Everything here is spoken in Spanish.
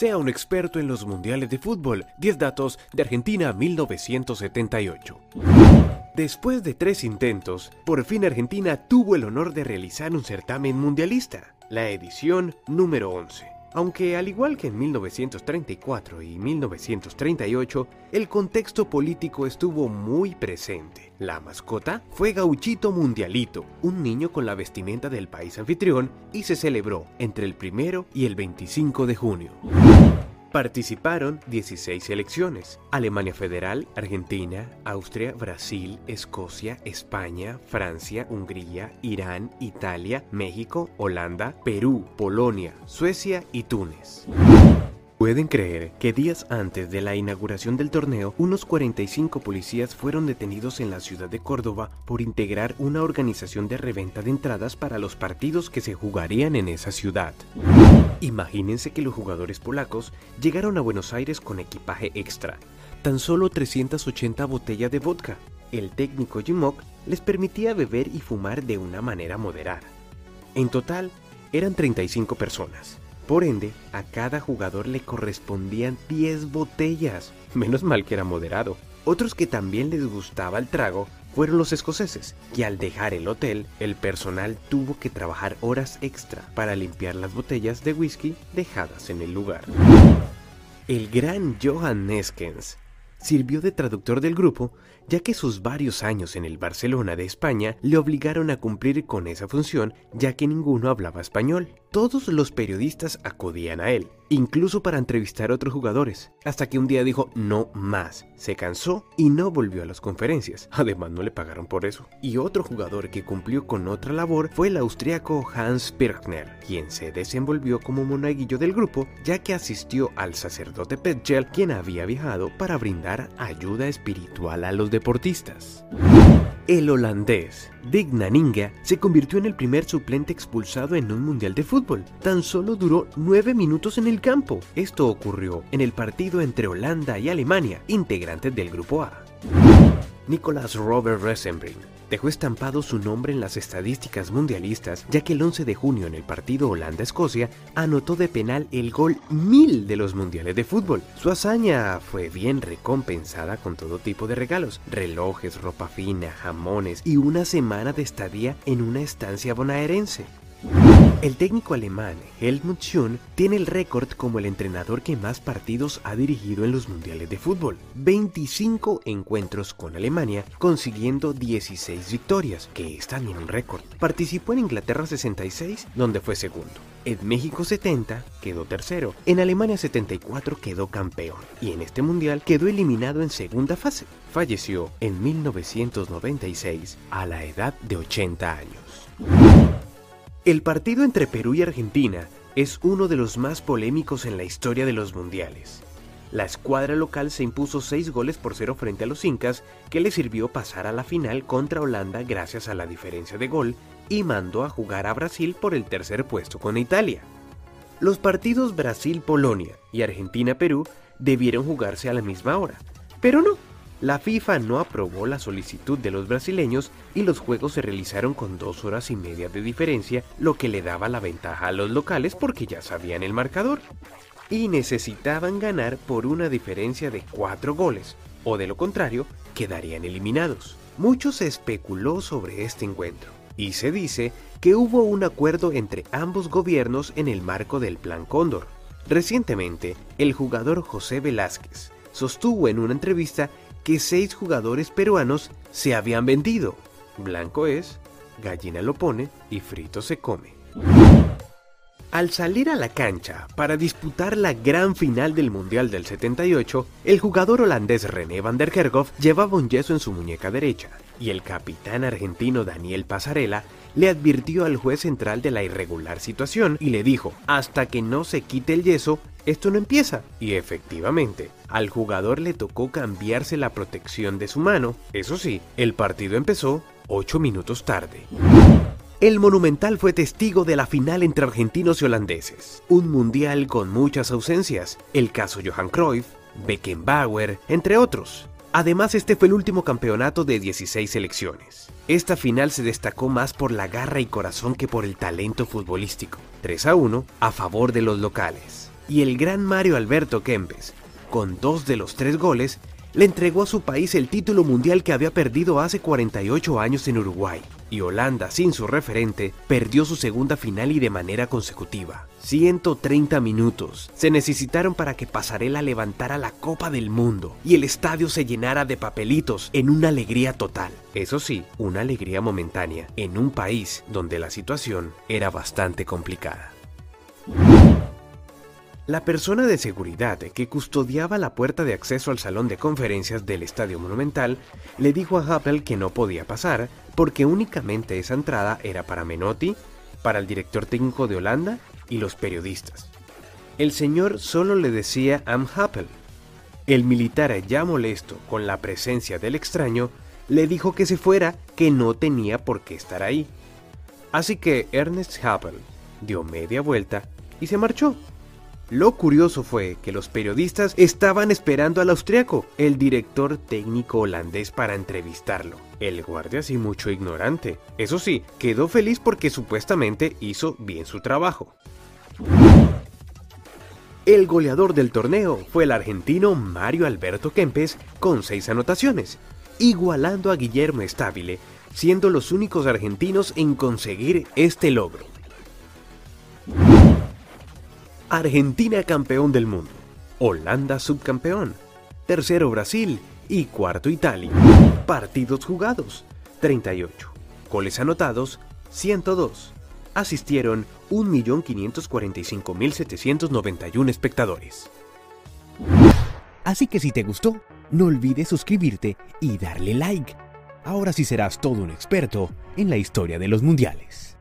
Sea un experto en los mundiales de fútbol. 10 datos de Argentina 1978. Después de tres intentos, por fin Argentina tuvo el honor de realizar un certamen mundialista, la edición número 11. Aunque al igual que en 1934 y 1938, el contexto político estuvo muy presente. La mascota fue Gauchito Mundialito, un niño con la vestimenta del país anfitrión, y se celebró entre el 1 y el 25 de junio. Participaron 16 selecciones. Alemania Federal, Argentina, Austria, Brasil, Escocia, España, Francia, Hungría, Irán, Italia, México, Holanda, Perú, Polonia, Suecia y Túnez. Pueden creer que días antes de la inauguración del torneo, unos 45 policías fueron detenidos en la ciudad de Córdoba por integrar una organización de reventa de entradas para los partidos que se jugarían en esa ciudad. Imagínense que los jugadores polacos llegaron a Buenos Aires con equipaje extra, tan solo 380 botellas de vodka. El técnico Jimok les permitía beber y fumar de una manera moderada. En total, eran 35 personas. Por ende, a cada jugador le correspondían 10 botellas. Menos mal que era moderado. Otros que también les gustaba el trago fueron los escoceses, que al dejar el hotel, el personal tuvo que trabajar horas extra para limpiar las botellas de whisky dejadas en el lugar. El gran Johan Neskens sirvió de traductor del grupo, ya que sus varios años en el Barcelona de España le obligaron a cumplir con esa función, ya que ninguno hablaba español. Todos los periodistas acudían a él, incluso para entrevistar a otros jugadores, hasta que un día dijo no más, se cansó y no volvió a las conferencias, además no le pagaron por eso. Y otro jugador que cumplió con otra labor fue el austriaco Hans Pirkner, quien se desenvolvió como monaguillo del grupo, ya que asistió al sacerdote Petgel, quien había viajado para brindar ayuda espiritual a los deportistas. El holandés Dick Naninga se convirtió en el primer suplente expulsado en un mundial de fútbol. Tan solo duró nueve minutos en el campo. Esto ocurrió en el partido entre Holanda y Alemania, integrantes del Grupo A. Nicolas Robert Resenbrink dejó estampado su nombre en las estadísticas mundialistas, ya que el 11 de junio en el partido Holanda-Escocia anotó de penal el gol 1000 de los mundiales de fútbol. Su hazaña fue bien recompensada con todo tipo de regalos, relojes, ropa fina, jamones y una semana de estadía en una estancia bonaerense. El técnico alemán Helmut Schön tiene el récord como el entrenador que más partidos ha dirigido en los mundiales de fútbol. 25 encuentros con Alemania, consiguiendo 16 victorias, que es también un récord. Participó en Inglaterra 66, donde fue segundo. En México 70 quedó tercero. En Alemania 74 quedó campeón. Y en este mundial quedó eliminado en segunda fase. Falleció en 1996 a la edad de 80 años. El partido entre Perú y Argentina es uno de los más polémicos en la historia de los mundiales. La escuadra local se impuso 6 goles por cero frente a los incas, que le sirvió pasar a la final contra Holanda gracias a la diferencia de gol y mandó a jugar a Brasil por el tercer puesto con Italia. Los partidos Brasil-Polonia y Argentina-Perú debieron jugarse a la misma hora, pero no, la FIFA no aprobó la solicitud de los brasileños y los juegos se realizaron con dos horas y media de diferencia, lo que le daba la ventaja a los locales porque ya sabían el marcador. Y necesitaban ganar por una diferencia de cuatro goles, o de lo contrario, quedarían eliminados. Mucho se especuló sobre este encuentro, y se dice que hubo un acuerdo entre ambos gobiernos en el marco del Plan Cóndor. Recientemente, el jugador José Velázquez sostuvo en una entrevista que seis jugadores peruanos se habían vendido. Blanco es, gallina lo pone y frito se come. Al salir a la cancha para disputar la gran final del Mundial del 78, el jugador holandés René van der Herghoff llevaba un yeso en su muñeca derecha, y el capitán argentino Daniel Pasarela le advirtió al juez central de la irregular situación y le dijo, hasta que no se quite el yeso, esto no empieza. Y efectivamente, al jugador le tocó cambiarse la protección de su mano. Eso sí, el partido empezó 8 minutos tarde. El Monumental fue testigo de la final entre argentinos y holandeses. Un mundial con muchas ausencias. El caso Johan Cruyff, Beckenbauer, entre otros. Además, este fue el último campeonato de 16 selecciones. Esta final se destacó más por la garra y corazón que por el talento futbolístico. 3 a 1 a favor de los locales. y el gran Mario Alberto Kempes, con dos de los tres goles, le entregó a su país el título mundial que había perdido hace 48 años en Uruguay. Y Holanda, sin su referente, perdió su segunda final y de manera consecutiva. 130 minutos se necesitaron para que Pasarela levantara la Copa del Mundo y el estadio se llenara de papelitos en una alegría total. Eso sí, una alegría momentánea en un país donde la situación era bastante complicada. La persona de seguridad que custodiaba la puerta de acceso al salón de conferencias del Estadio Monumental le dijo a Happel que no podía pasar porque únicamente esa entrada era para Menotti, para el director técnico de Holanda y los periodistas. El señor solo le decía Am Happel. El militar, ya molesto con la presencia del extraño, le dijo que se fuera, que no tenía por qué estar ahí. Así que Ernest Happel dio media vuelta y se marchó. Lo curioso fue que los periodistas estaban esperando al austriaco, el director técnico holandés, para entrevistarlo. El guardia sí mucho ignorante. Eso sí, quedó feliz porque supuestamente hizo bien su trabajo. El goleador del torneo fue el argentino Mario Alberto Kempes con seis anotaciones, igualando a Guillermo Estabile, siendo los únicos argentinos en conseguir este logro. Argentina campeón del mundo, Holanda subcampeón, tercero Brasil y cuarto Italia. Partidos jugados, 38. Goles anotados, 102. Asistieron 1.545.791 espectadores. Así que si te gustó, no olvides suscribirte y darle like. Ahora sí serás todo un experto en la historia de los mundiales.